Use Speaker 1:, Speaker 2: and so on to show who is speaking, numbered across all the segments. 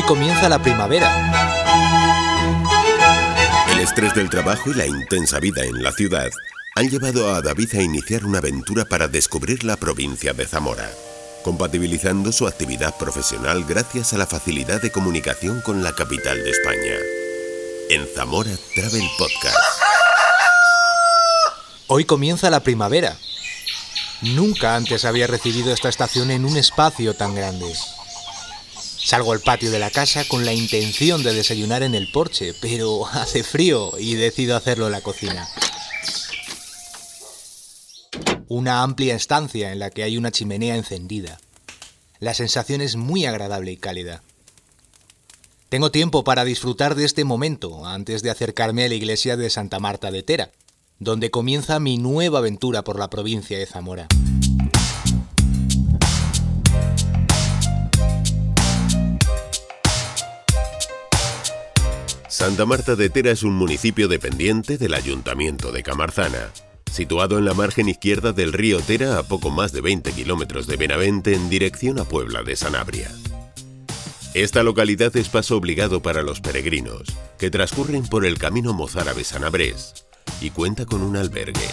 Speaker 1: Hoy comienza la primavera.
Speaker 2: El estrés del trabajo y la intensa vida en la ciudad han llevado a David a iniciar una aventura para descubrir la provincia de Zamora, compatibilizando su actividad profesional gracias a la facilidad de comunicación con la capital de España. En Zamora Travel Podcast.
Speaker 1: Hoy comienza la primavera. Nunca antes había recibido esta estación en un espacio tan grande. Salgo al patio de la casa con la intención de desayunar en el porche, pero hace frío y decido hacerlo en la cocina. Una amplia estancia en la que hay una chimenea encendida. La sensación es muy agradable y cálida. Tengo tiempo para disfrutar de este momento antes de acercarme a la iglesia de Santa Marta de Tera, donde comienza mi nueva aventura por la provincia de Zamora.
Speaker 2: Santa Marta de Tera es un municipio dependiente del Ayuntamiento de Camarzana, situado en la margen izquierda del río Tera a poco más de 20 kilómetros de Benavente en dirección a Puebla de Sanabria. Esta localidad es paso obligado para los peregrinos, que transcurren por el camino mozárabe-sanabrés, y cuenta con un albergue.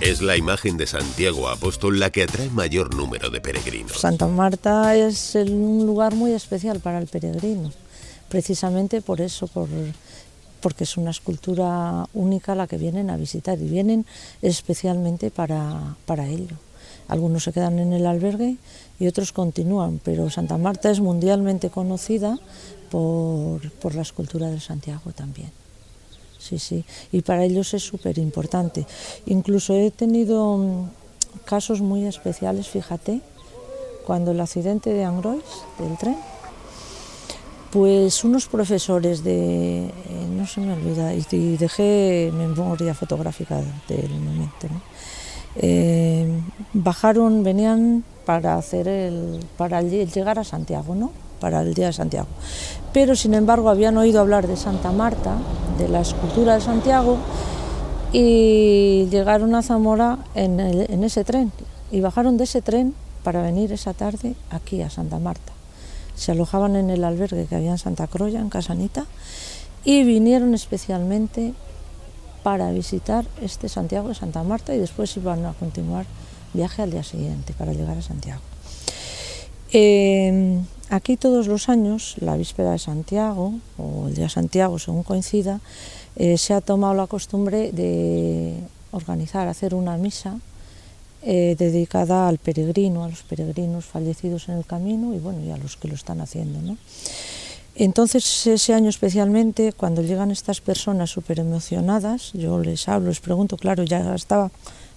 Speaker 2: Es la imagen de Santiago Apóstol la que atrae mayor número de peregrinos.
Speaker 3: Santa Marta es un lugar muy especial para el peregrino precisamente por eso, por, porque es una escultura única la que vienen a visitar y vienen especialmente para, para ello. Algunos se quedan en el albergue y otros continúan, pero Santa Marta es mundialmente conocida por, por la escultura de Santiago también. Sí, sí, y para ellos es súper importante. Incluso he tenido mm, casos muy especiales, fíjate, cuando el accidente de Angrois, del tren, pues unos profesores de, eh, no se me olvida, y, dejé memoria fotográfica del momento, eh, bajaron, venían para hacer el, para llegar a Santiago, ¿no? Para el día de Santiago. Pero sin embargo habían oído hablar de Santa Marta, de la escultura de Santiago, y llegaron a Zamora en ese tren. Y bajaron de ese tren para venir esa tarde aquí a Santa Marta se alojaban en el albergue que había en Santa Croya, en Casanita, y vinieron especialmente para visitar este Santiago de Santa Marta y después iban a continuar viaje al día siguiente para llegar a Santiago. Eh, aquí todos los años, la víspera de Santiago o el día de Santiago, según coincida, eh, se ha tomado la costumbre de organizar, hacer una misa eh, dedicada al peregrino, a los peregrinos fallecidos en el camino y bueno, y a los que lo están haciendo. ¿no? Entonces, ese año especialmente, cuando llegan estas personas súper emocionadas, yo les hablo, les pregunto, claro, ya estaba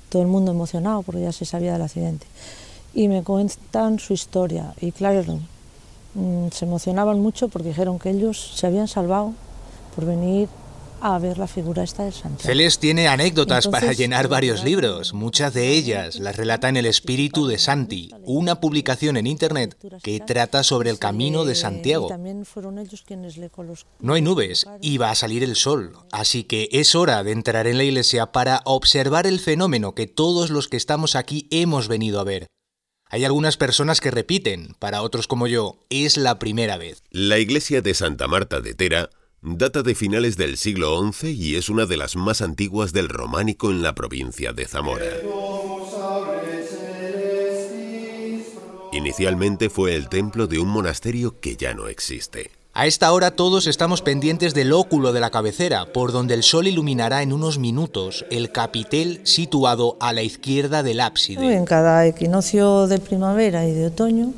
Speaker 3: todo el mundo emocionado porque ya se sabía del accidente, y me cuentan su historia. Y claro, mm, se emocionaban mucho porque dijeron que ellos se habían salvado por venir a ver la figura esta de Santiago.
Speaker 1: Celes tiene anécdotas para llenar varios libros. Muchas de ellas las relata en El Espíritu de Santi, una publicación en Internet que trata sobre el camino de Santiago. No hay nubes y va a salir el sol, así que es hora de entrar en la iglesia para observar el fenómeno que todos los que estamos aquí hemos venido a ver. Hay algunas personas que repiten, para otros como yo, es la primera vez.
Speaker 2: La iglesia de Santa Marta de Tera Data de finales del siglo XI y es una de las más antiguas del románico en la provincia de Zamora. Inicialmente fue el templo de un monasterio que ya no existe.
Speaker 1: A esta hora todos estamos pendientes del óculo de la cabecera, por donde el sol iluminará en unos minutos el capitel situado a la izquierda del ábside.
Speaker 3: En cada equinoccio de primavera y de otoño,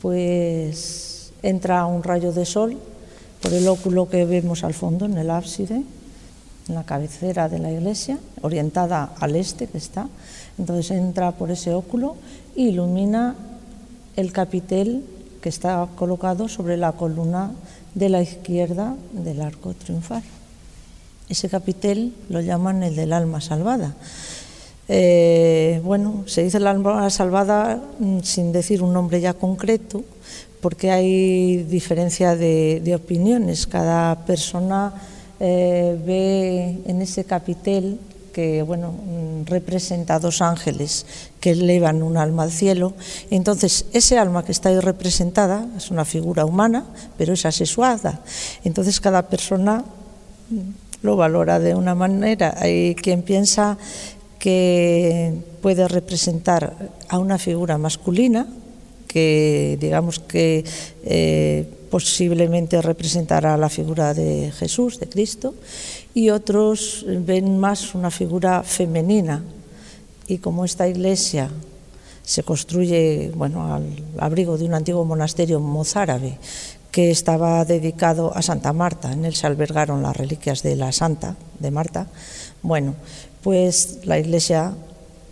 Speaker 3: pues entra un rayo de sol por el óculo que vemos al fondo en el ábside, en la cabecera de la iglesia, orientada al este que está. Entonces entra por ese óculo e ilumina el capitel que está colocado sobre la columna de la izquierda del arco triunfal. Ese capitel lo llaman el del alma salvada. Eh, bueno, se dice el alma salvada mm, sin decir un nombre ya concreto, porque hay diferencia de, opiniones. Cada persona eh, ve en ese capitel que bueno, mm, representa dos ángeles que elevan un alma al cielo. Entonces, ese alma que está ahí representada es una figura humana, pero es asexuada. Entonces, cada persona mm, lo valora de una manera. Hay quien piensa que puede representar a una figura masculina, que digamos que eh, posiblemente representará la figura de Jesús, de Cristo, y otros ven más una figura femenina. Y como esta iglesia se construye bueno, al abrigo de un antiguo monasterio mozárabe que estaba dedicado a Santa Marta, en él se albergaron las reliquias de la Santa, de Marta, bueno, pues la iglesia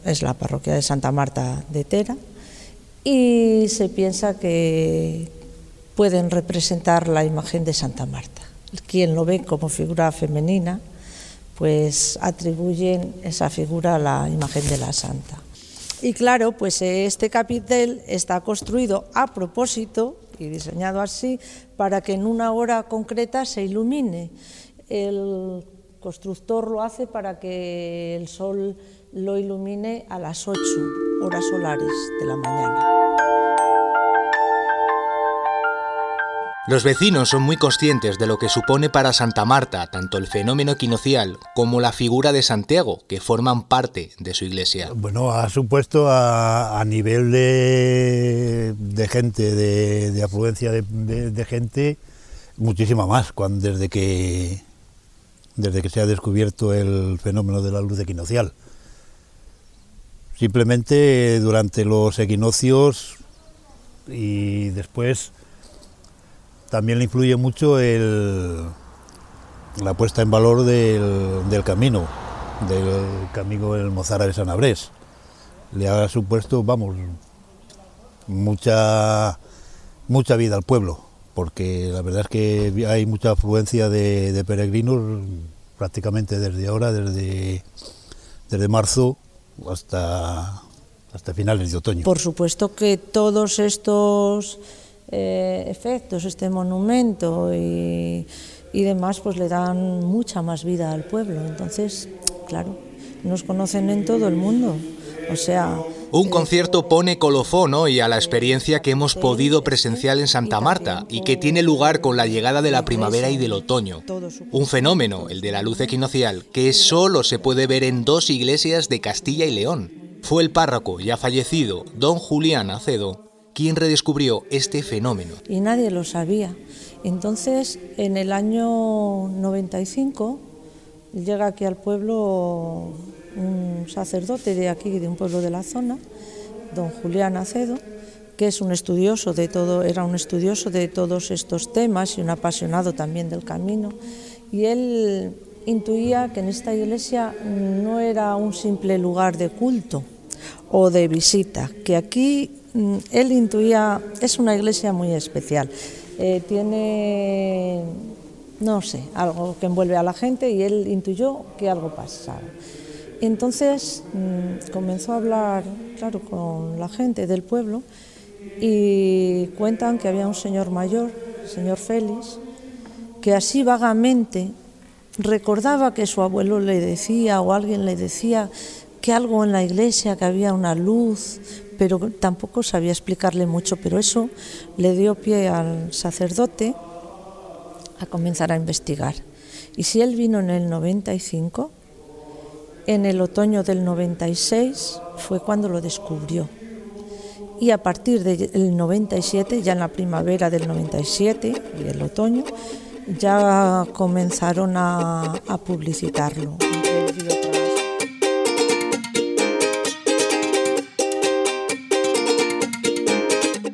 Speaker 3: es la parroquia de Santa Marta de Tera y se piensa que pueden representar la imagen de Santa Marta. Quien lo ve como figura femenina, pues atribuyen esa figura a la imagen de la Santa. Y claro, pues este capitel está construido a propósito y diseñado así para que en una hora concreta se ilumine. El constructor lo hace para que el sol lo ilumine a las 8 horas solares de la mañana.
Speaker 1: Los vecinos son muy conscientes de lo que supone para Santa Marta tanto el fenómeno equinocial como la figura de Santiago, que forman parte de su iglesia.
Speaker 4: Bueno, ha supuesto a, nivel de, gente, de, afluencia de, gente, muchísima más cuando, desde, que, desde que se ha descubierto el fenómeno de la luz equinocial. Simplemente durante los equinoccios y después también le influye mucho la puesta en valor del, camino, del camino del Mozara de San Abrés. Le ha supuesto, vamos, mucha, mucha vida al pueblo, porque la verdad es que hay mucha afluencia de, peregrinos prácticamente desde ahora, desde, desde marzo hasta, hasta finales de otoño.
Speaker 3: Por supuesto que todos estos eh, efectos, este monumento y, y, demás, pues le dan mucha más vida al pueblo. Entonces, claro, nos conocen en todo el mundo. O sea,
Speaker 1: un concierto pone colofón hoy a la experiencia que hemos podido presenciar en Santa Marta y que tiene lugar con la llegada de la primavera y del otoño. Un fenómeno, el de la luz equinocial, que solo se puede ver en dos iglesias de Castilla y León. Fue el párroco ya fallecido, don Julián Acedo, ¿Quién redescubrió este fenómeno.
Speaker 3: Y nadie lo sabía. Entonces, en el año 95, llega aquí al pueblo un sacerdote de aquí, de un pueblo de la zona, don Julián Acedo, que es un estudioso de todo, era un estudioso de todos estos temas y un apasionado también del camino. Y él intuía que en esta iglesia no era un simple lugar de culto o de visita, que aquí Mm, él intuía, es una iglesia muy especial, eh, tiene, no sé, algo que envuelve a la gente y él intuyó que algo pasaba. Entonces mm, comenzó a hablar, claro, con la gente del pueblo y cuentan que había un señor mayor, señor Félix, que así vagamente recordaba que su abuelo le decía o alguien le decía que algo en la iglesia, que había una luz, pero tampoco sabía explicarle mucho, pero eso le dio pie al sacerdote a comenzar a investigar. Y si él vino en el 95, en el otoño del 96 fue cuando lo descubrió. Y a partir del 97, ya en la primavera del 97 y el otoño, ya comenzaron a, a publicitarlo.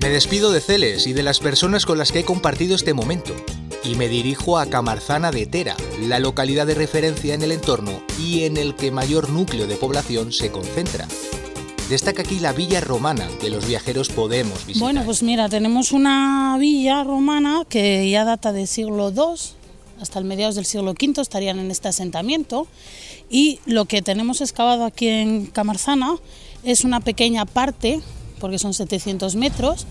Speaker 1: Me despido de Celes y de las personas con las que he compartido este momento y me dirijo a Camarzana de Tera, la localidad de referencia en el entorno y en el que mayor núcleo de población se concentra. Destaca aquí la villa romana que los viajeros podemos visitar.
Speaker 5: Bueno, pues mira, tenemos una villa romana que ya data del siglo II, hasta el mediados del siglo V estarían en este asentamiento y lo que tenemos excavado aquí en Camarzana es una pequeña parte porque son 700 metros,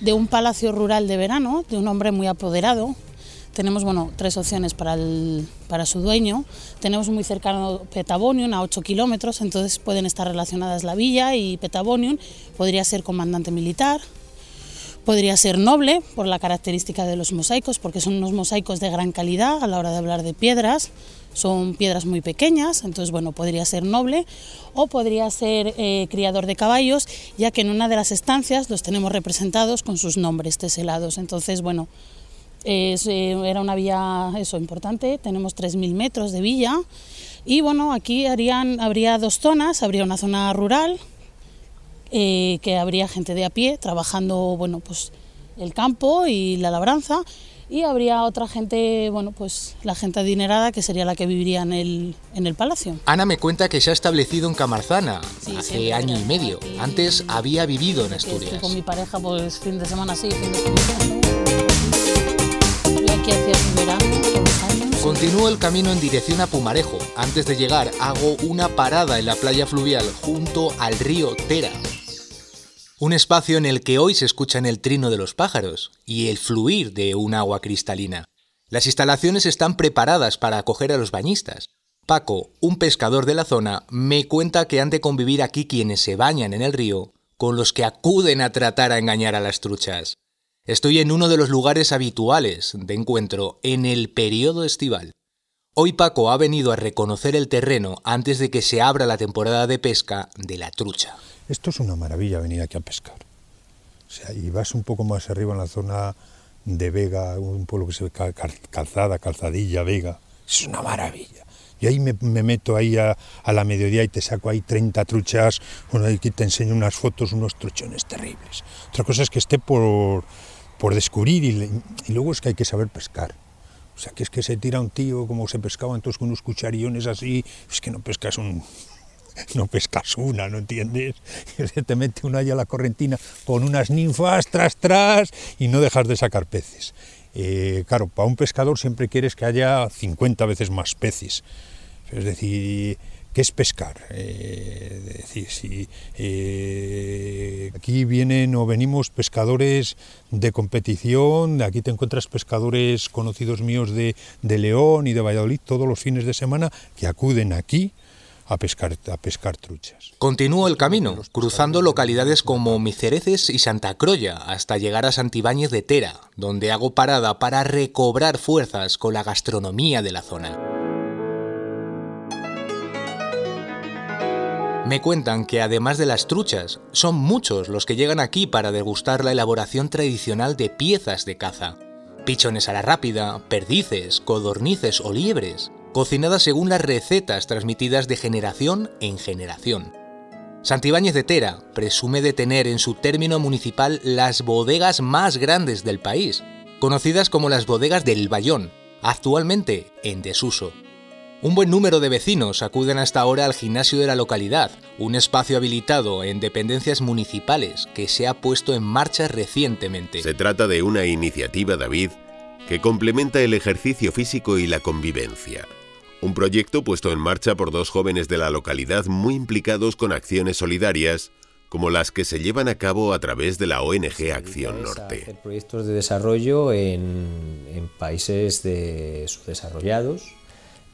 Speaker 5: de un palacio rural de verano, de un hombre muy apoderado, tenemos bueno, tres opciones para, para su dueño. Tenemos muy cercano Petabonium, a 8 kilómetros, entonces pueden estar relacionadas la villa y Petabonium. Podría ser comandante militar, podría ser noble por la característica de los mosaicos, porque son unos mosaicos de gran calidad a la hora de hablar de piedras. Son piedras muy pequeñas, entonces bueno, podría ser noble o podría ser eh, criador de caballos, ya que en una de las estancias los tenemos representados con sus nombres teselados. Entonces bueno, es, eh, era una villa eso importante, tenemos 3.000 metros de villa y bueno, aquí harían, habría dos zonas, habría una zona rural, eh, que habría gente de a pie trabajando bueno, pues, el campo y la labranza y habría otra gente, bueno, pues la gente adinerada que sería la que viviría en el, en el palacio.
Speaker 1: Ana me cuenta que se ha establecido en Camarzana hace año y medio. Antes había vivido en Asturias.
Speaker 5: con mi pareja, pues fin de semana sí, fin de semana
Speaker 1: Continúo el camino en dirección a Pumarejo. Antes de llegar, hago una parada en la playa fluvial junto al río Tera. Un espacio en el que hoy se escuchan el trino de los pájaros y el fluir de un agua cristalina. Las instalaciones están preparadas para acoger a los bañistas. Paco, un pescador de la zona, me cuenta que han de convivir aquí quienes se bañan en el río con los que acuden a tratar a engañar a las truchas. Estoy en uno de los lugares habituales de encuentro en el periodo estival. Hoy Paco ha venido a reconocer el terreno antes de que se abra la temporada de pesca de la trucha.
Speaker 6: Esto es una maravilla venir aquí a pescar. O sea, y vas un poco más arriba en la zona de Vega, un pueblo que se ve calzada, calzadilla, Vega. Es una maravilla. Y ahí me, meto ahí a, la mediodía y te saco ahí 30 truchas, bueno, aquí te enseño unas fotos, unos truchones terribles. Otra cosa es que esté por, por descubrir y, luego es que hay que saber pescar. O sea, que es que se tira un tío como se pescaba entonces con unos cucharillones así, es que no pescas un, no pescas una, ¿no entiendes? Te mete una a la correntina con unas ninfas tras tras y no dejas de sacar peces. Eh, claro, para un pescador siempre quieres que haya 50 veces más peces. Es decir, ¿qué es pescar? Eh, decir, si eh, aquí vienen o venimos pescadores de competición, aquí te encuentras pescadores conocidos míos de, de León y de Valladolid todos los fines de semana que acuden aquí a pescar, a pescar truchas.
Speaker 1: Continúo el camino, cruzando localidades como Micereces y Santa Croya, hasta llegar a Santibáñez de Tera, donde hago parada para recobrar fuerzas con la gastronomía de la zona. Me cuentan que además de las truchas, son muchos los que llegan aquí para degustar la elaboración tradicional de piezas de caza. Pichones a la rápida, perdices, codornices o liebres, cocinada según las recetas transmitidas de generación en generación. Santibáñez de Tera presume de tener en su término municipal las bodegas más grandes del país, conocidas como las bodegas del Bayón, actualmente en desuso. Un buen número de vecinos acuden hasta ahora al gimnasio de la localidad, un espacio habilitado en dependencias municipales que se ha puesto en marcha recientemente.
Speaker 2: Se trata de una iniciativa, David, que complementa el ejercicio físico y la convivencia. Un proyecto puesto en marcha por dos jóvenes de la localidad muy implicados con acciones solidarias, como las que se llevan a cabo a través de la ONG Acción Norte.
Speaker 7: Hacer proyectos de desarrollo en, países de subdesarrollados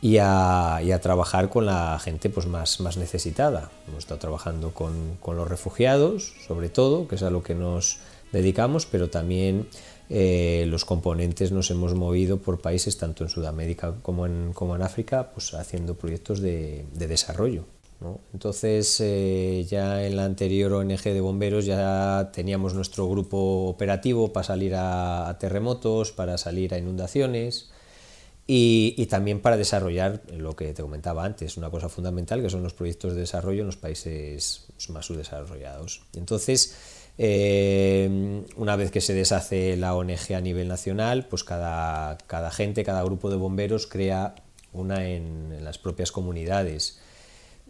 Speaker 7: y a, trabajar con la gente pues, más, más necesitada. Hemos estado trabajando con, con los refugiados, sobre todo, que es a lo que nos dedicamos, pero también eh, los componentes nos hemos movido por países tanto en Sudamérica como en, como en África, pues haciendo proyectos de, desarrollo. Entonces, eh, ya en la anterior ONG de bomberos ya teníamos nuestro grupo operativo para salir a, terremotos, para salir a inundaciones y, también para desarrollar lo que te comentaba antes, una cosa fundamental que son los proyectos de desarrollo en los países más subdesarrollados. Entonces, eh, una vez que se deshace la ONG a nivel nacional, pues cada, cada gente, cada grupo de bomberos crea una en, las propias comunidades.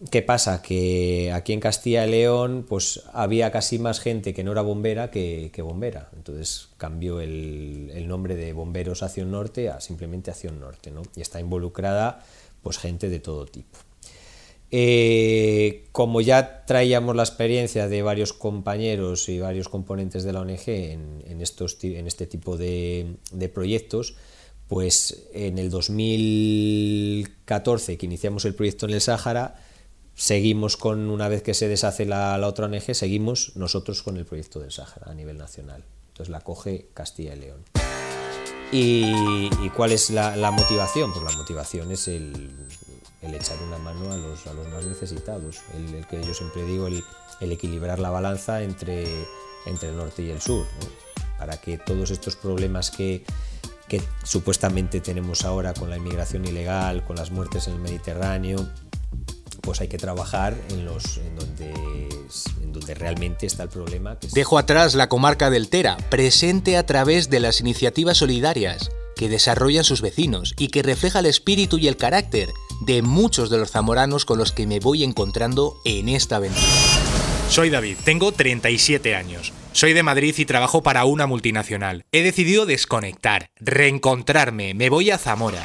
Speaker 7: ¿Qué pasa? Que aquí en Castilla y León pues había casi más gente que no era bombera que, bombera. Entonces cambió el, nombre de Bomberos Acción Norte a simplemente Acción Norte. ¿no? Y está involucrada pues gente de todo tipo. Eh, como ya traíamos la experiencia de varios compañeros y varios componentes de la ONG en, estos, en este tipo de, proyectos, Pues en el 2014 que iniciamos el proyecto en el Sáhara, seguimos con, una vez que se deshace la, otra ONG, seguimos nosotros con el proyecto del Sáhara a nivel nacional. Entonces la coge Castilla y León. ¿Y, cuál es la, motivación? Pues la motivación es el, echar una mano a los, más necesitados, el, que yo siempre digo, el, equilibrar la balanza entre, entre el norte y el sur, para que todos estos problemas que supuestamente tenemos ahora con la inmigración ilegal, con las muertes en el Mediterráneo, pues hay que trabajar en los en donde, en donde realmente está el problema.
Speaker 1: Dejo atrás la comarca del Tera, presente a través de las iniciativas solidarias que desarrollan sus vecinos y que refleja el espíritu y el carácter de muchos de los zamoranos con los que me voy encontrando en esta aventura. Soy David, tengo 37 años. Soy de Madrid y trabajo para una multinacional. He decidido desconectar, reencontrarme, me voy a Zamora.